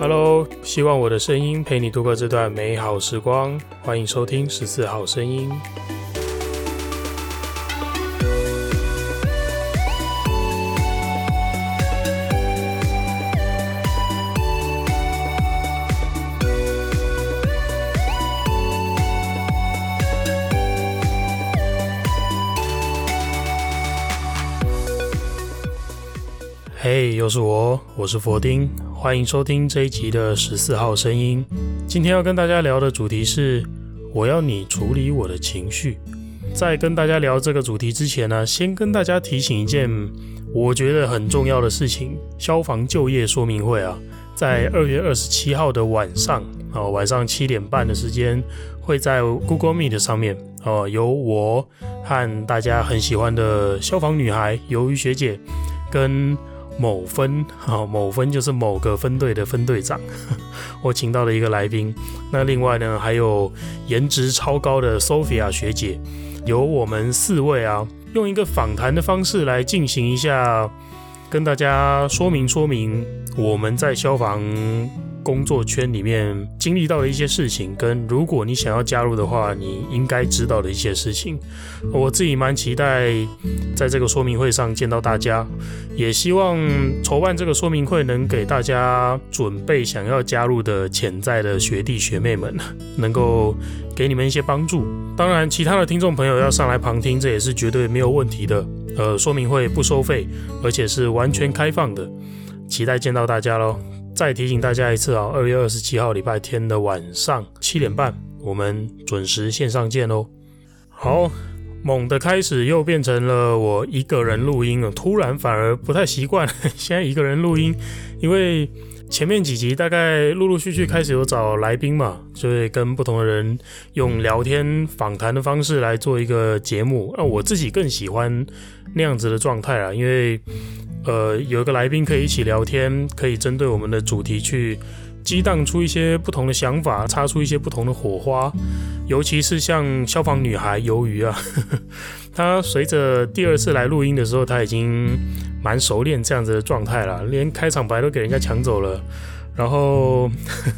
Hello，希望我的声音陪你度过这段美好时光。欢迎收听十四号声音。嘿，又是我，我是佛丁。欢迎收听这一集的十四号声音。今天要跟大家聊的主题是，我要你处理我的情绪。在跟大家聊这个主题之前呢，先跟大家提醒一件我觉得很重要的事情：消防就业说明会啊，在二月二十七号的晚上哦，晚上七点半的时间，会在 Google Meet 上面哦，由我和大家很喜欢的消防女孩鱿鱼学姐跟。某分啊，某分就是某个分队的分队长，我请到了一个来宾。那另外呢，还有颜值超高的 Sophia 学姐，由我们四位啊，用一个访谈的方式来进行一下，跟大家说明说明我们在消防。工作圈里面经历到的一些事情，跟如果你想要加入的话，你应该知道的一些事情，我自己蛮期待在这个说明会上见到大家，也希望筹办这个说明会能给大家准备想要加入的潜在的学弟学妹们，能够给你们一些帮助。当然，其他的听众朋友要上来旁听，这也是绝对没有问题的。呃，说明会不收费，而且是完全开放的，期待见到大家喽。再提醒大家一次啊，二月二十七号礼拜天的晚上七点半，我们准时线上见喽。好，猛的开始又变成了我一个人录音了，突然反而不太习惯，现在一个人录音，因为前面几集大概陆陆续续开始有找来宾嘛，就会跟不同的人用聊天访谈的方式来做一个节目，那我自己更喜欢那样子的状态啊，因为。呃，有一个来宾可以一起聊天，可以针对我们的主题去激荡出一些不同的想法，擦出一些不同的火花。尤其是像消防女孩鱿鱼啊，呵呵，她随着第二次来录音的时候，她已经蛮熟练这样子的状态啦，连开场白都给人家抢走了。然后，呵呵，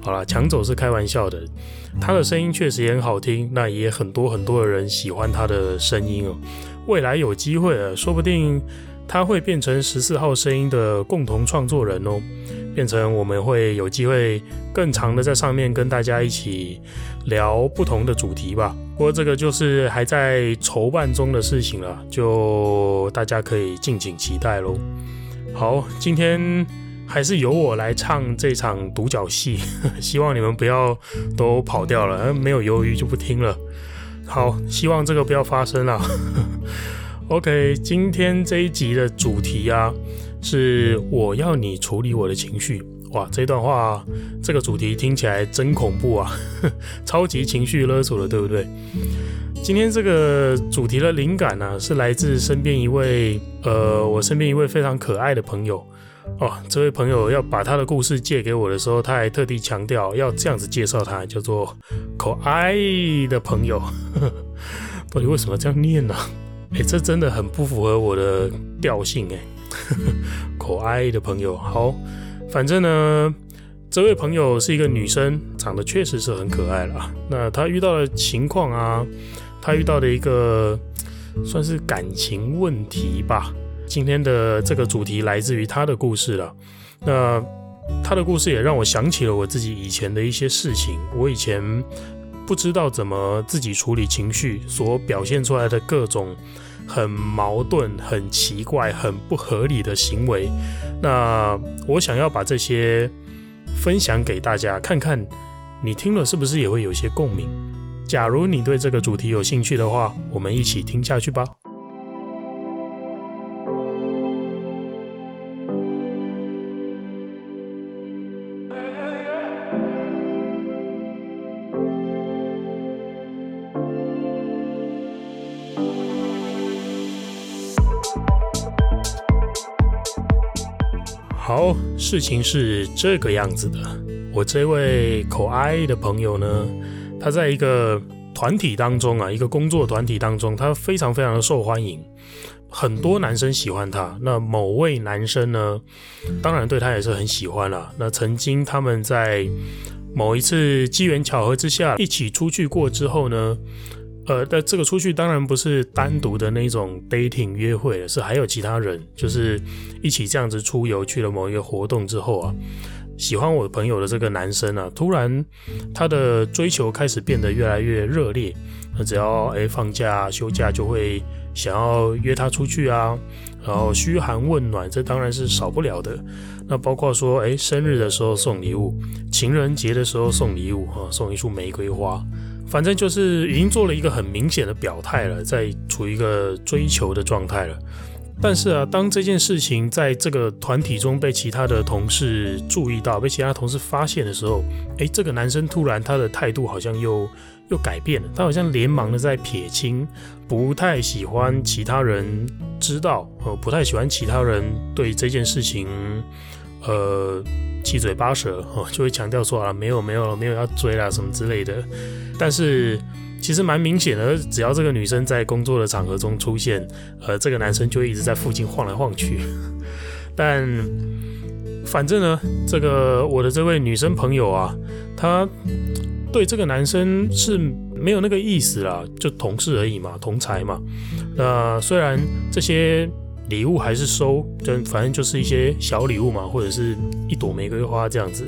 好了，抢走是开玩笑的，他的声音确实也很好听，那也很多很多的人喜欢他的声音哦。未来有机会啊，说不定。他会变成十四号声音的共同创作人哦，变成我们会有机会更长的在上面跟大家一起聊不同的主题吧。不过这个就是还在筹办中的事情了，就大家可以敬请期待喽。好，今天还是由我来唱这场独角戏，希望你们不要都跑掉了，没有鱿鱼就不听了。好，希望这个不要发生了。OK，今天这一集的主题啊，是我要你处理我的情绪。哇，这段话，这个主题听起来真恐怖啊，超级情绪勒索的，对不对？今天这个主题的灵感呢、是来自身边一位，呃，我身边一位非常可爱的朋友。哦，这位朋友要把他的故事借给我的时候，他还特地强调要这样子介绍他，叫做可爱的朋友。到底为什么这样念呢、哎，这真的很不符合我的调性哎，可爱的朋友。好，反正呢，这位朋友是一个女生，长得确实是很可爱啦。那她遇到的情况啊，她遇到的一个算是感情问题吧。今天的这个主题来自于她的故事了。那她的故事也让我想起了我自己以前的一些事情。我以前。不知道怎么自己处理情绪，所表现出来的各种很矛盾、很奇怪、很不合理的行为。那我想要把这些分享给大家，看看你听了是不是也会有些共鸣。假如你对这个主题有兴趣的话，我们一起听下去吧。好，事情是这个样子的。我这位可爱的朋友呢，他在一个团体当中啊，一个工作团体当中，他非常非常的受欢迎，很多男生喜欢他。那某位男生呢，当然对他也是很喜欢啦。那曾经他们在某一次机缘巧合之下一起出去过之后呢，呃，但这个出去当然不是单独的那种 dating 约会，是还有其他人，就是一起这样子出游去了某一个活动之后啊。喜欢我朋友的这个男生啊，突然他的追求开始变得越来越热烈。那只要诶放假休假就会想要约他出去啊，然后嘘寒问暖，这当然是少不了的。那包括说诶生日的时候送礼物，情人节的时候送礼物啊，送一束玫瑰花，反正就是已经做了一个很明显的表态了，在处于一个追求的状态了。但是啊，当这件事情在这个团体中被其他的同事注意到，被其他同事发现的时候，诶，这个男生突然他的态度好像又又改变了，他好像连忙的在撇清，不太喜欢其他人知道，呃，不太喜欢其他人对这件事情，呃，七嘴八舌，就会强调说啊，没有没有没有要追啦什么之类的，但是。其实蛮明显的，只要这个女生在工作的场合中出现，呃，这个男生就会一直在附近晃来晃去。但反正呢，这个我的这位女生朋友啊，她对这个男生是没有那个意思啦，就同事而已嘛，同才嘛。那虽然这些。礼物还是收，就反正就是一些小礼物嘛，或者是一朵玫瑰花这样子。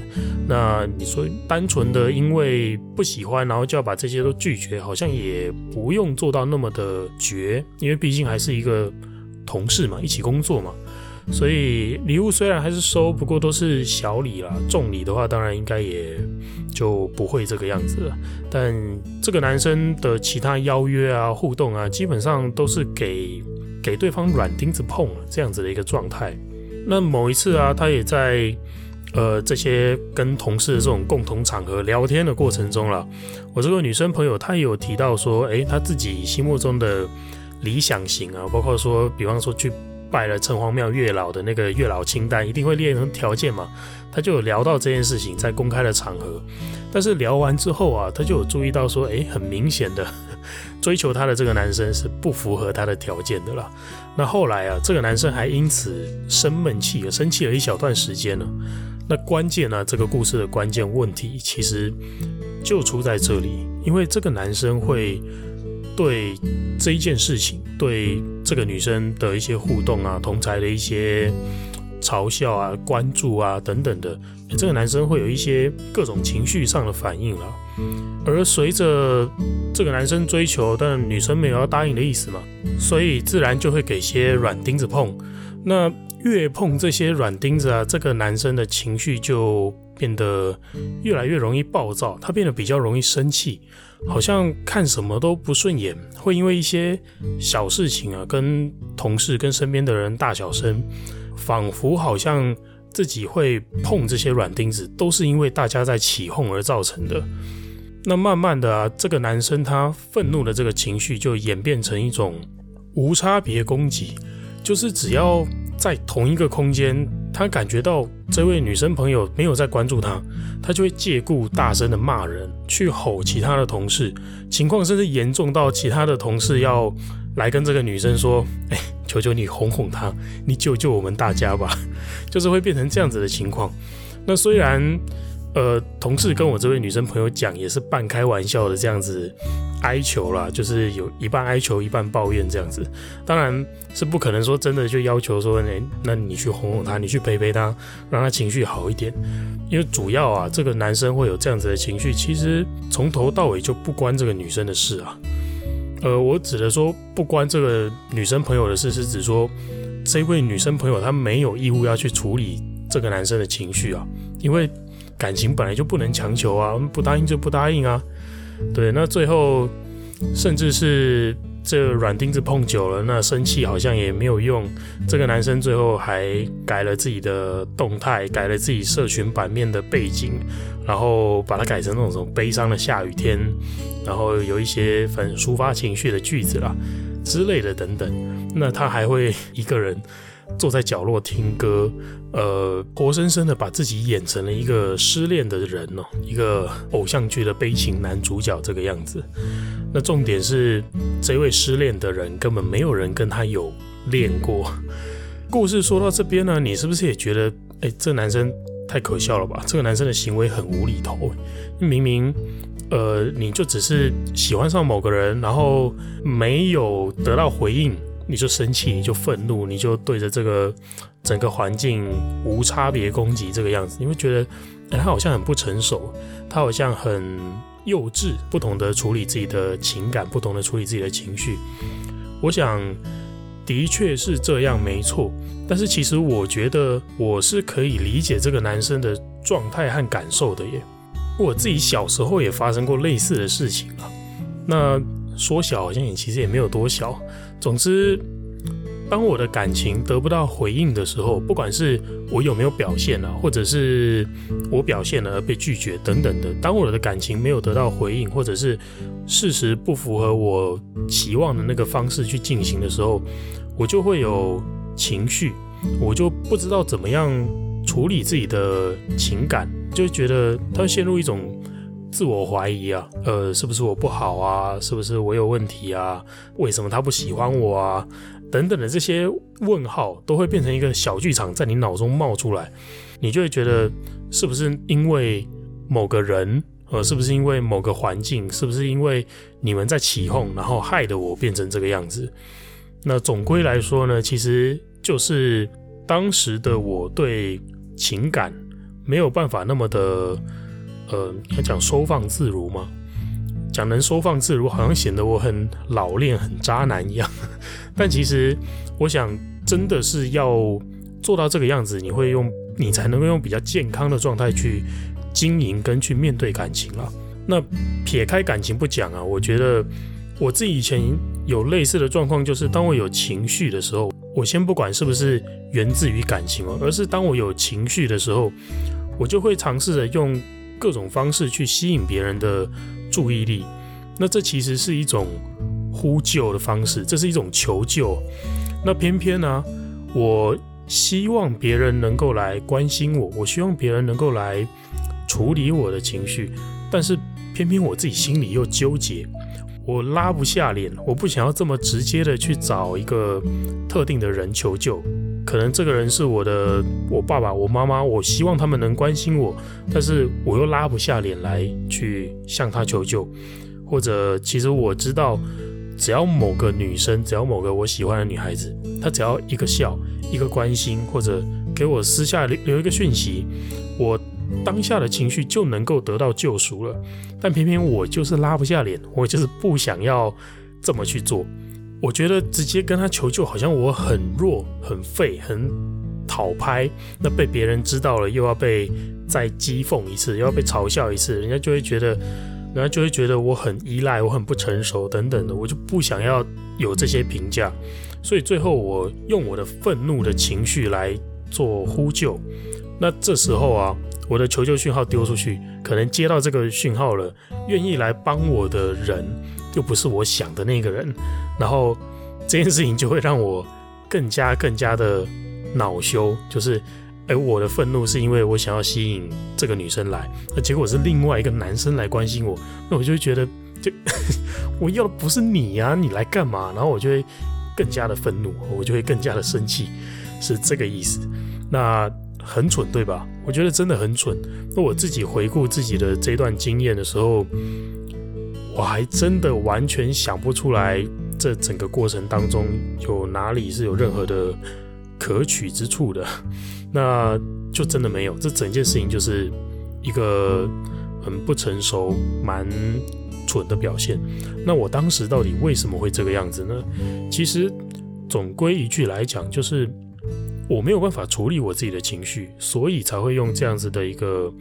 那你说单纯的因为不喜欢，然后就要把这些都拒绝，好像也不用做到那么的绝，因为毕竟还是一个同事嘛，一起工作嘛。所以礼物虽然还是收，不过都是小礼啦，重礼的话当然应该也就不会这个样子了。但这个男生的其他邀约啊、互动啊，基本上都是给。给对方软钉子碰这样子的一个状态。那某一次啊，他也在呃这些跟同事的这种共同场合聊天的过程中了，我这个女生朋友她也有提到说，诶，她自己心目中的理想型啊，包括说，比方说去拜了城隍庙月老的那个月老清单，一定会列成条件嘛。他就有聊到这件事情在公开的场合，但是聊完之后啊，他就有注意到说，诶，很明显的。追求她的这个男生是不符合她的条件的啦。那后来啊，这个男生还因此生闷气，生气了一小段时间呢。那关键呢，这个故事的关键问题其实就出在这里，因为这个男生会对这一件事情，对这个女生的一些互动啊，同侪的一些嘲笑啊、关注啊等等的，这个男生会有一些各种情绪上的反应了。而随着这个男生追求，但女生没有要答应的意思嘛，所以自然就会给些软钉子碰。那越碰这些软钉子啊，这个男生的情绪就变得越来越容易暴躁，他变得比较容易生气，好像看什么都不顺眼，会因为一些小事情啊，跟同事、跟身边的人大小声，仿佛好像自己会碰这些软钉子，都是因为大家在起哄而造成的。那慢慢的啊，这个男生他愤怒的这个情绪就演变成一种无差别攻击，就是只要在同一个空间，他感觉到这位女生朋友没有在关注他，他就会借故大声的骂人，去吼其他的同事，情况甚至严重到其他的同事要来跟这个女生说：“哎，求求你哄哄她，你救救我们大家吧。”就是会变成这样子的情况。那虽然。呃，同事跟我这位女生朋友讲，也是半开玩笑的这样子哀求啦，就是有一半哀求一半抱怨这样子。当然是不可能说真的就要求说，那那你去哄哄她，你去陪陪她，让她情绪好一点。因为主要啊，这个男生会有这样子的情绪，其实从头到尾就不关这个女生的事啊。呃，我指的说不关这个女生朋友的事，是指说这位女生朋友她没有义务要去处理这个男生的情绪啊，因为。感情本来就不能强求啊，不答应就不答应啊。对，那最后甚至是这软钉子碰久了，那生气好像也没有用。这个男生最后还改了自己的动态，改了自己社群版面的背景，然后把它改成那种什么悲伤的下雨天，然后有一些很抒发情绪的句子啦之类的等等。那他还会一个人坐在角落听歌，呃，活生生的把自己演成了一个失恋的人哦，一个偶像剧的悲情男主角这个样子。那重点是，这位失恋的人根本没有人跟他有恋过。故事说到这边呢，你是不是也觉得，哎，这男生太可笑了吧？这个男生的行为很无厘头，明明。呃，你就只是喜欢上某个人，然后没有得到回应，你就生气，你就愤怒，你就对着这个整个环境无差别攻击这个样子，你会觉得，哎，他好像很不成熟，他好像很幼稚，不懂得处理自己的情感，不懂得处理自己的情绪。我想，的确是这样，没错。但是其实我觉得我是可以理解这个男生的状态和感受的耶。我自己小时候也发生过类似的事情啊。那说小好像也其实也没有多小。总之，当我的感情得不到回应的时候，不管是我有没有表现啊，或者是我表现了而被拒绝等等的，当我的感情没有得到回应，或者是事实不符合我期望的那个方式去进行的时候，我就会有情绪，我就不知道怎么样处理自己的情感。就觉得他陷入一种自我怀疑啊，呃，是不是我不好啊？是不是我有问题啊？为什么他不喜欢我啊？等等的这些问号都会变成一个小剧场在你脑中冒出来，你就会觉得是不是因为某个人，呃，是不是因为某个环境，是不是因为你们在起哄，然后害得我变成这个样子？那总归来说呢，其实就是当时的我对情感。没有办法那么的，呃，要讲收放自如吗？讲能收放自如，好像显得我很老练、很渣男一样。但其实，我想真的是要做到这个样子，你会用，你才能够用比较健康的状态去经营跟去面对感情了。那撇开感情不讲啊，我觉得我自己以前有类似的状况，就是当我有情绪的时候，我先不管是不是源自于感情哦，而是当我有情绪的时候。我就会尝试着用各种方式去吸引别人的注意力，那这其实是一种呼救的方式，这是一种求救。那偏偏呢，我希望别人能够来关心我，我希望别人能够来处理我的情绪，但是偏偏我自己心里又纠结，我拉不下脸，我不想要这么直接的去找一个特定的人求救。可能这个人是我的，我爸爸、我妈妈，我希望他们能关心我，但是我又拉不下脸来去向他求救，或者其实我知道，只要某个女生，只要某个我喜欢的女孩子，她只要一个笑、一个关心，或者给我私下留留一个讯息，我当下的情绪就能够得到救赎了。但偏偏我就是拉不下脸，我就是不想要这么去做。我觉得直接跟他求救，好像我很弱、很废、很讨拍。那被别人知道了，又要被再讥讽一次，又要被嘲笑一次，人家就会觉得，人家就会觉得我很依赖，我很不成熟等等的。我就不想要有这些评价，所以最后我用我的愤怒的情绪来做呼救。那这时候啊，我的求救讯号丢出去，可能接到这个讯号了，愿意来帮我的人，又不是我想的那个人。然后这件事情就会让我更加更加的恼羞，就是，哎，我的愤怒是因为我想要吸引这个女生来，那结果是另外一个男生来关心我，那我就觉得，就 我要的不是你呀，你来干嘛？然后我就会更加的愤怒，我就会更加的生气，是这个意思。那很蠢，对吧？我觉得真的很蠢。那我自己回顾自己的这段经验的时候，我还真的完全想不出来。这整个过程当中有哪里是有任何的可取之处的？那就真的没有。这整件事情就是一个很不成熟、蛮蠢的表现。那我当时到底为什么会这个样子呢？其实总归一句来讲，就是我没有办法处理我自己的情绪，所以才会用这样子的一个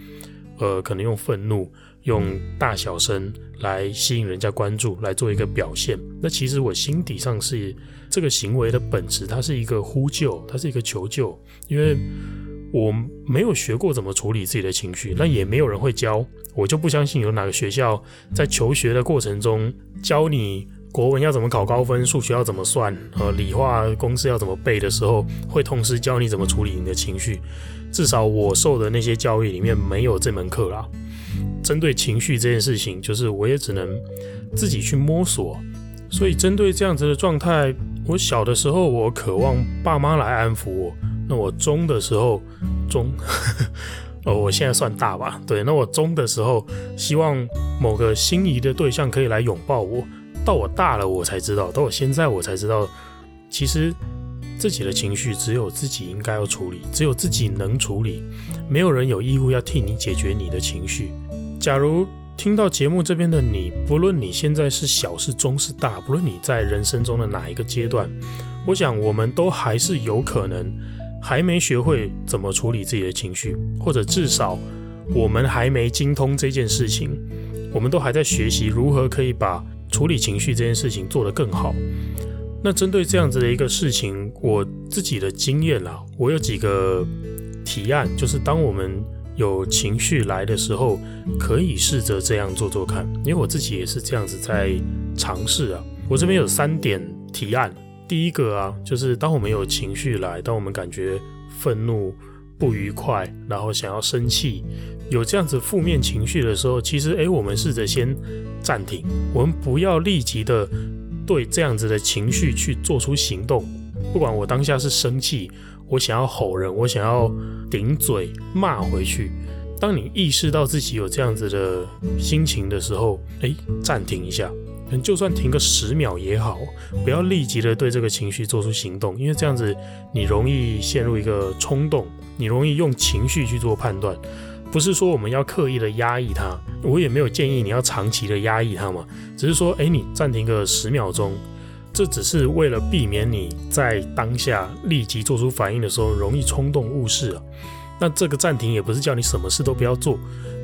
呃，可能用愤怒。用大小声来吸引人家关注，来做一个表现。那其实我心底上是这个行为的本质，它是一个呼救，它是一个求救。因为我没有学过怎么处理自己的情绪，那也没有人会教。我就不相信有哪个学校在求学的过程中教你国文要怎么考高分，数学要怎么算，呃，理化公式要怎么背的时候，会同时教你怎么处理你的情绪。至少我受的那些教育里面没有这门课啦。针对情绪这件事情，就是我也只能自己去摸索。所以针对这样子的状态，我小的时候我渴望爸妈来安抚我，那我中的时候中，哦，我现在算大吧，对，那我中的时候希望某个心仪的对象可以来拥抱我。到我大了，我才知道，到我现在我才知道，其实自己的情绪只有自己应该要处理，只有自己能处理，没有人有义务要替你解决你的情绪。假如听到节目这边的你，不论你现在是小是中是大，不论你在人生中的哪一个阶段，我想我们都还是有可能还没学会怎么处理自己的情绪，或者至少我们还没精通这件事情，我们都还在学习如何可以把处理情绪这件事情做得更好。那针对这样子的一个事情，我自己的经验啦，我有几个提案，就是当我们有情绪来的时候，可以试着这样做做看，因为我自己也是这样子在尝试啊。我这边有三点提案，第一个啊，就是当我们有情绪来，当我们感觉愤怒、不愉快，然后想要生气，有这样子负面情绪的时候，其实诶，我们试着先暂停，我们不要立即的对这样子的情绪去做出行动，不管我当下是生气。我想要吼人，我想要顶嘴骂回去。当你意识到自己有这样子的心情的时候，诶，暂停一下，就算停个十秒也好，不要立即的对这个情绪做出行动，因为这样子你容易陷入一个冲动，你容易用情绪去做判断。不是说我们要刻意的压抑它，我也没有建议你要长期的压抑它嘛，只是说，诶，你暂停个十秒钟。这只是为了避免你在当下立即做出反应的时候容易冲动误事啊。那这个暂停也不是叫你什么事都不要做，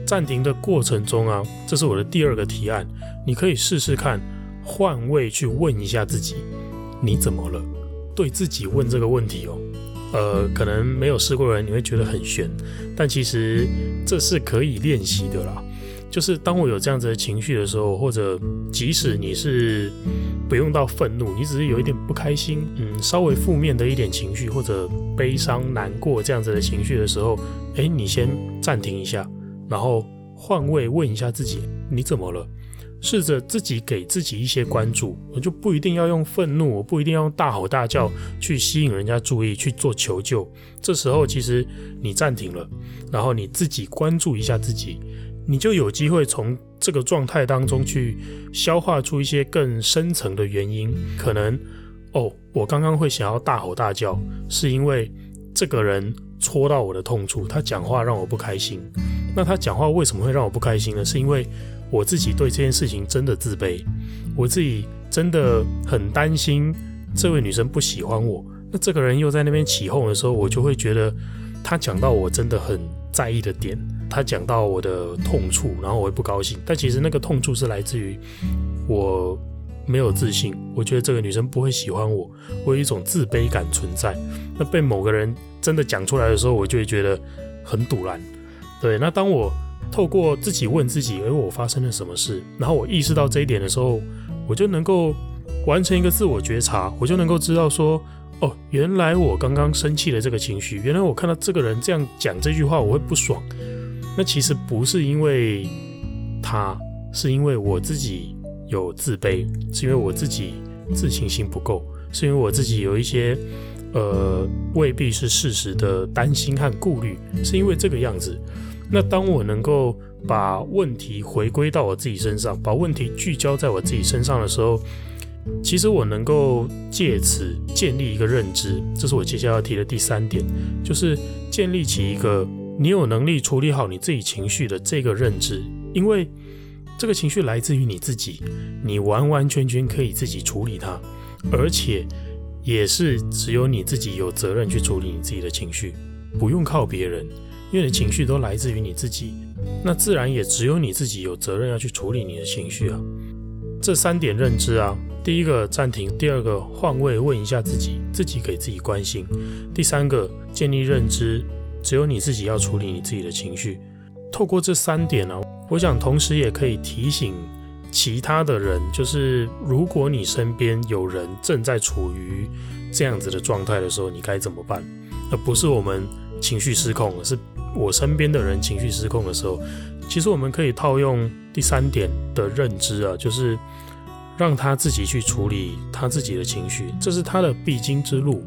暂停的过程中啊，这是我的第二个提案，你可以试试看换位去问一下自己，你怎么了？对自己问这个问题哦。呃，可能没有试过的人你会觉得很悬，但其实这是可以练习的啦。就是当我有这样子的情绪的时候，或者即使你是不用到愤怒，你只是有一点不开心，嗯，稍微负面的一点情绪，或者悲伤、难过这样子的情绪的时候，诶，你先暂停一下，然后换位问一下自己，你怎么了？试着自己给自己一些关注，我就不一定要用愤怒，我不一定要用大吼大叫去吸引人家注意，去做求救。这时候其实你暂停了，然后你自己关注一下自己。你就有机会从这个状态当中去消化出一些更深层的原因，可能哦，我刚刚会想要大吼大叫，是因为这个人戳到我的痛处，他讲话让我不开心。那他讲话为什么会让我不开心呢？是因为我自己对这件事情真的自卑，我自己真的很担心这位女生不喜欢我。那这个人又在那边起哄的时候，我就会觉得他讲到我真的很在意的点。他讲到我的痛处，然后我会不高兴。但其实那个痛处是来自于我没有自信，我觉得这个女生不会喜欢我，我有一种自卑感存在。那被某个人真的讲出来的时候，我就会觉得很赌烂。对，那当我透过自己问自己，诶，我发生了什么事？然后我意识到这一点的时候，我就能够完成一个自我觉察，我就能够知道说，哦，原来我刚刚生气的这个情绪，原来我看到这个人这样讲这句话，我会不爽。那其实不是因为他，是因为我自己有自卑，是因为我自己自信心不够，是因为我自己有一些呃未必是事实的担心和顾虑，是因为这个样子。那当我能够把问题回归到我自己身上，把问题聚焦在我自己身上的时候，其实我能够借此建立一个认知，这是我接下来要提的第三点，就是建立起一个。你有能力处理好你自己情绪的这个认知，因为这个情绪来自于你自己，你完完全全可以自己处理它，而且也是只有你自己有责任去处理你自己的情绪，不用靠别人，因为你情绪都来自于你自己，那自然也只有你自己有责任要去处理你的情绪啊。这三点认知啊，第一个暂停，第二个换位问一下自己，自己给自己关心，第三个建立认知。只有你自己要处理你自己的情绪。透过这三点呢、啊，我想同时也可以提醒其他的人，就是如果你身边有人正在处于这样子的状态的时候，你该怎么办？而不是我们情绪失控，而是我身边的人情绪失控的时候，其实我们可以套用第三点的认知啊，就是让他自己去处理他自己的情绪，这是他的必经之路。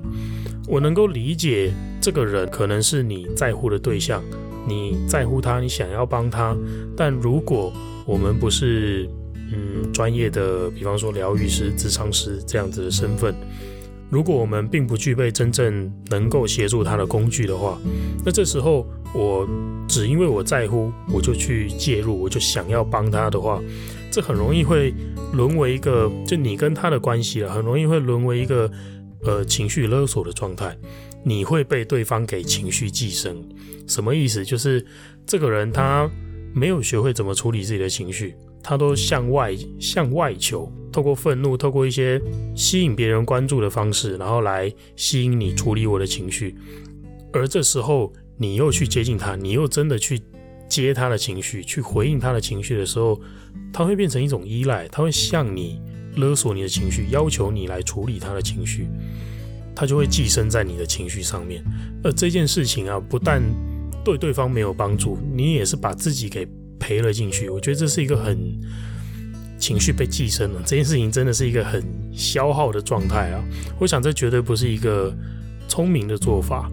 我能够理解这个人可能是你在乎的对象，你在乎他，你想要帮他，但如果我们不是嗯专业的，比方说疗愈师、咨商师这样子的身份，如果我们并不具备真正能够协助他的工具的话，那这时候我只因为我在乎，我就去介入，我就想要帮他的话，这很容易会沦为一个就你跟他的关系了，很容易会沦为一个。呃，情绪勒索的状态，你会被对方给情绪寄生。什么意思？就是这个人他没有学会怎么处理自己的情绪，他都向外向外求，透过愤怒，透过一些吸引别人关注的方式，然后来吸引你处理我的情绪。而这时候你又去接近他，你又真的去接他的情绪，去回应他的情绪的时候，他会变成一种依赖，他会向你。勒索你的情绪，要求你来处理他的情绪，他就会寄生在你的情绪上面。而这件事情啊，不但对对方没有帮助，你也是把自己给赔了进去。我觉得这是一个很情绪被寄生了，这件事情真的是一个很消耗的状态啊。我想这绝对不是一个聪明的做法。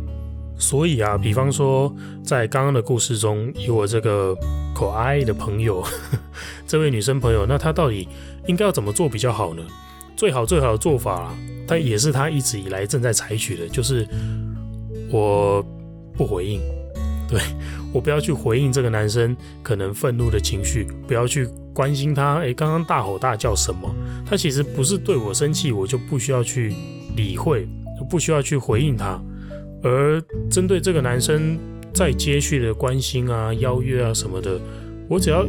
所以啊，比方说在刚刚的故事中，以我这个可爱的朋友，这位女生朋友，那她到底？应该要怎么做比较好呢？最好最好的做法啊，但也是她一直以来正在采取的，就是我不回应，对，我不要去回应这个男生可能愤怒的情绪，不要去关心他，诶，刚刚大吼大叫什么？他其实不是对我生气，我就不需要去理会，不需要去回应他。而针对这个男生再接续的关心啊、邀约啊什么的，我只要。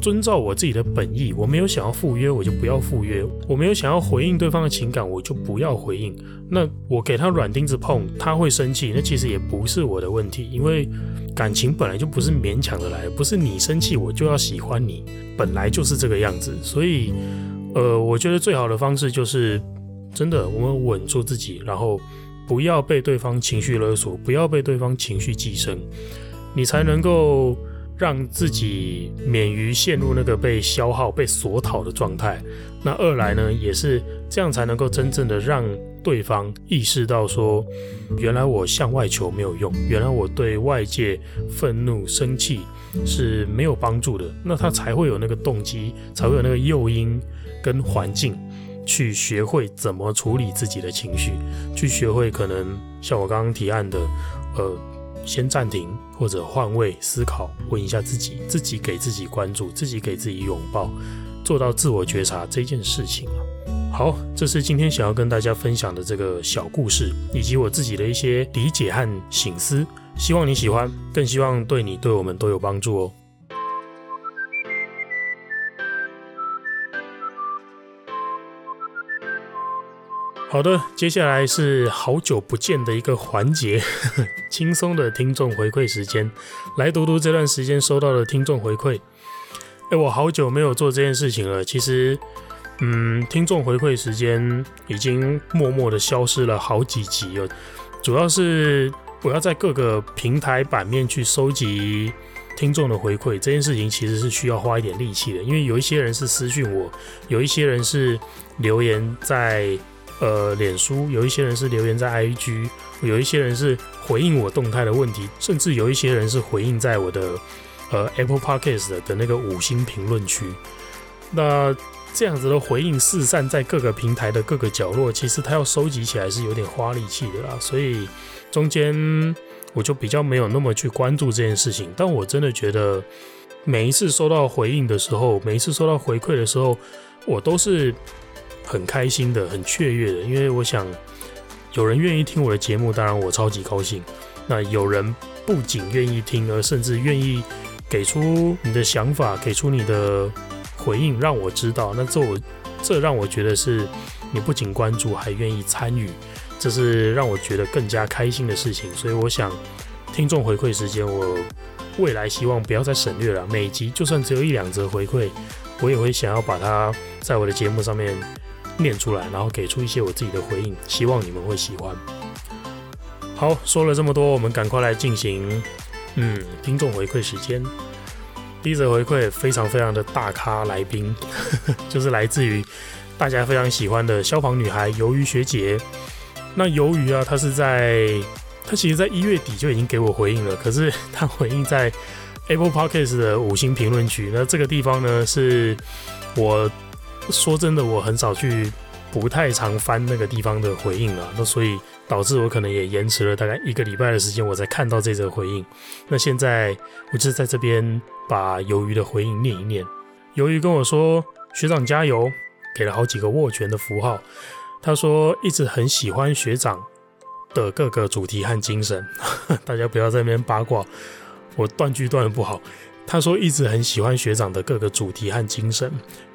遵照我自己的本意，我没有想要赴约，我就不要赴约；我没有想要回应对方的情感，我就不要回应。那我给他软钉子碰，他会生气，那其实也不是我的问题，因为感情本来就不是勉强的来，不是你生气我就要喜欢你，本来就是这个样子。所以，呃，我觉得最好的方式就是真的，我们稳住自己，然后不要被对方情绪勒索，不要被对方情绪寄生，你才能够。让自己免于陷入那个被消耗、被索讨的状态。那二来呢，也是这样才能够真正的让对方意识到说，原来我向外求没有用，原来我对外界愤怒、生气是没有帮助的。那他才会有那个动机，才会有那个诱因跟环境，去学会怎么处理自己的情绪，去学会可能像我刚刚提案的，呃。先暂停，或者换位思考，问一下自己，自己给自己关注，自己给自己拥抱，做到自我觉察这件事情。好，这是今天想要跟大家分享的这个小故事，以及我自己的一些理解和醒思。希望你喜欢，更希望对你、对我们都有帮助哦。好的，接下来是好久不见的一个环节，轻松的听众回馈时间，来读读这段时间收到的听众回馈。哎，我好久没有做这件事情了。其实，嗯，听众回馈时间已经默默的消失了好几集了。主要是我要在各个平台版面去收集听众的回馈，这件事情其实是需要花一点力气的，因为有一些人是私讯我，有一些人是留言在。呃，脸书有一些人是留言在 IG，有一些人是回应我动态的问题，甚至有一些人是回应在我的呃 Apple Podcast 的那个五星评论区。那这样子的回应四散在各个平台的各个角落，其实他要收集起来是有点花力气的啦。所以中间我就比较没有那么去关注这件事情。但我真的觉得每一次收到回应的时候，每一次收到回馈的时候，我都是。很开心的，很雀跃的，因为我想有人愿意听我的节目，当然我超级高兴。那有人不仅愿意听，而甚至愿意给出你的想法，给出你的回应，让我知道。那这我这让我觉得是你不仅关注，还愿意参与，这是让我觉得更加开心的事情。所以我想，听众回馈时间，我未来希望不要再省略了，每集就算只有一两则回馈。我也会想要把它在我的节目上面念出来，然后给出一些我自己的回应，希望你们会喜欢。好，说了这么多，我们赶快来进行，嗯，听众回馈时间。第一则回馈非常非常的大咖来宾，就是来自于大家非常喜欢的消防女孩鱿鱼学姐。那鱿鱼啊，她是在她其实，在一月底就已经给我回应了，可是她回应在 Apple Podcast 的五星评论区。那这个地方呢，是我说真的，我很少去，不太常翻那个地方的回应啊。那所以导致我可能也延迟了大概一个礼拜的时间，我才看到这则回应。那现在我就在这边把鱿鱼的回应念一念。鱿鱼跟我说：“学长加油！”给了好几个握拳的符号。他说一直很喜欢学长的各个主题和精神，大家不要在那边八卦，我断句断得不好。他说一直很喜欢学长的各个主题和精神，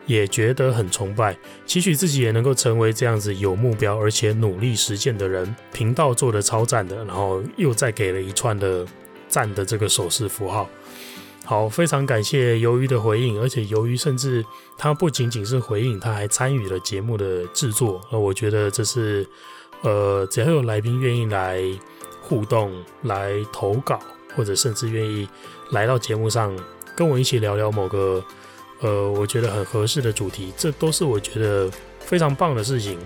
也觉得很崇拜，期许自己也能够成为这样子有目标而且努力实践的人。频道做得超赞的，然后又再给了一串的赞的这个手势符号。好，非常感谢鱿鱼的回应，而且鱿鱼甚至他不仅仅是回应，他还参与了节目的制作。那我觉得这是，呃，只要有来宾愿意来互动、来投稿，或者甚至愿意来到节目上跟我一起聊聊某个，呃，我觉得很合适的主题，这都是我觉得非常棒的事情。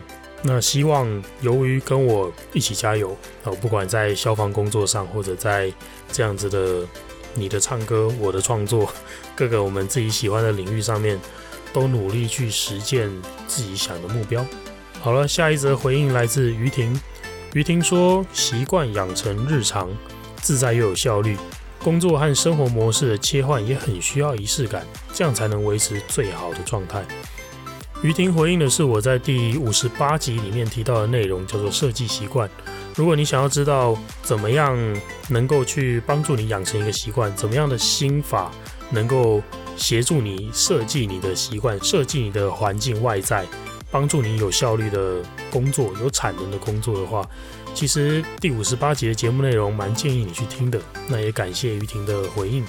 那希望由于跟我一起加油，呃，不管在消防工作上，或者在这样子的。你的唱歌，我的创作，各个我们自己喜欢的领域上面，都努力去实践自己想的目标。好了，下一则回应来自于婷。于婷说：“习惯养成日常，自在又有效率。工作和生活模式的切换也很需要仪式感，这样才能维持最好的状态。”于婷回应的是我在第五十八集里面提到的内容，叫做设计习惯。如果你想要知道怎么样能够去帮助你养成一个习惯，怎么样的心法能够协助你设计你的习惯，设计你的环境外在，帮助你有效率的工作、有产能的工作的话，其实第五十八集的节目内容蛮建议你去听的。那也感谢于婷的回应。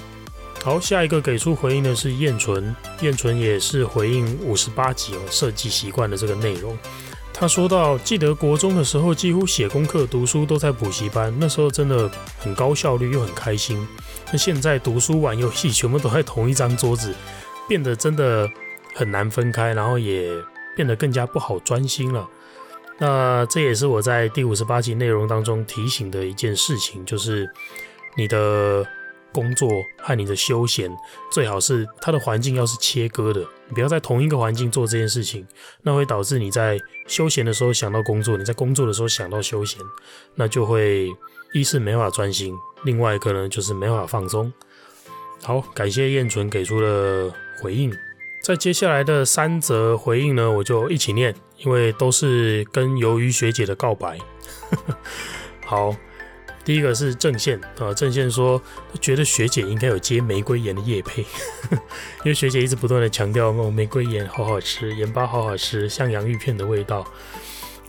好，下一个给出回应的是燕纯，燕纯也是回应五十八集哦，设计习惯的这个内容。他说到，记得国中的时候，几乎写功课、读书都在补习班，那时候真的很高效率又很开心。那现在读书玩游戏全部都在同一张桌子，变得真的很难分开，然后也变得更加不好专心了。那这也是我在第五十八集内容当中提醒的一件事情，就是你的。工作和你的休闲最好是它的环境要是切割的，你不要在同一个环境做这件事情，那会导致你在休闲的时候想到工作，你在工作的时候想到休闲，那就会一是没法专心，另外一个呢就是没法放松。好，感谢燕纯给出了回应，在接下来的三则回应呢，我就一起念，因为都是跟鱿鱼学姐的告白。好。第一个是郑宪啊，郑宪说他觉得学姐应该有接玫瑰盐的叶配，因为学姐一直不断的强调哦，玫瑰盐好好吃，盐巴好好吃，像洋芋片的味道。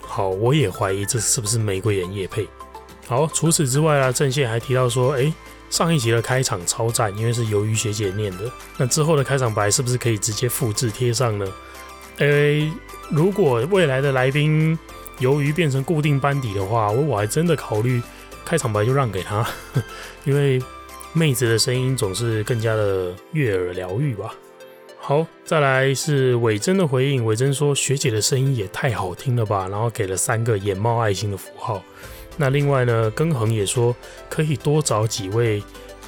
好，我也怀疑这是不是玫瑰盐叶配。好，除此之外啊，郑宪还提到说，哎，上一集的开场超赞，因为是鱿鱼学姐念的，那之后的开场白是不是可以直接复制贴上呢？哎，如果未来的来宾鱿鱼变成固定班底的话，我我还真的考虑。开场白就让给他，因为妹子的声音总是更加的悦耳疗愈吧。好，再来是伟珍的回应。伟珍说：“学姐的声音也太好听了吧！”然后给了三个眼冒爱心的符号。那另外呢，庚恒也说可以多找几位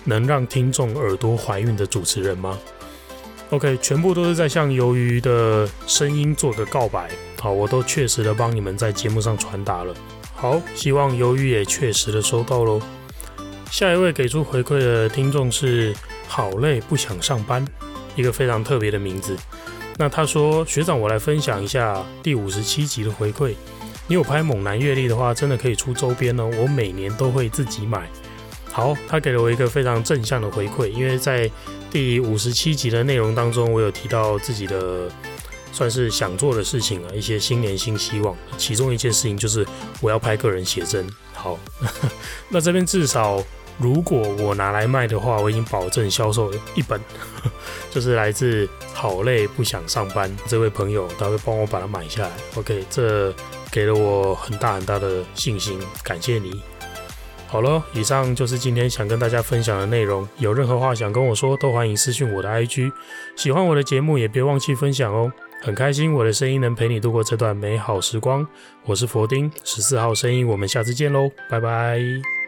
能让听众耳朵怀孕的主持人吗？OK，全部都是在向鱿鱼的声音做个告白。好，我都确实的帮你们在节目上传达了。好，希望鱿鱼也确实的收到喽。下一位给出回馈的听众是好累不想上班，一个非常特别的名字。那他说，学长，我来分享一下第五十七集的回馈。你有拍猛男阅历的话，真的可以出周边哦，我每年都会自己买。好，他给了我一个非常正向的回馈，因为在第五十七集的内容当中，我有提到自己的。算是想做的事情啊，一些新年新希望。其中一件事情就是我要拍个人写真。好，那这边至少如果我拿来卖的话，我已经保证销售一本，就是来自好累不想上班这位朋友，他会帮我把它买下来。OK，这给了我很大很大的信心，感谢你。好了，以上就是今天想跟大家分享的内容。有任何话想跟我说，都欢迎私信我的 IG。喜欢我的节目，也别忘记分享哦。很开心我的声音能陪你度过这段美好时光。我是佛丁，十四号声音，我们下次见喽，拜拜。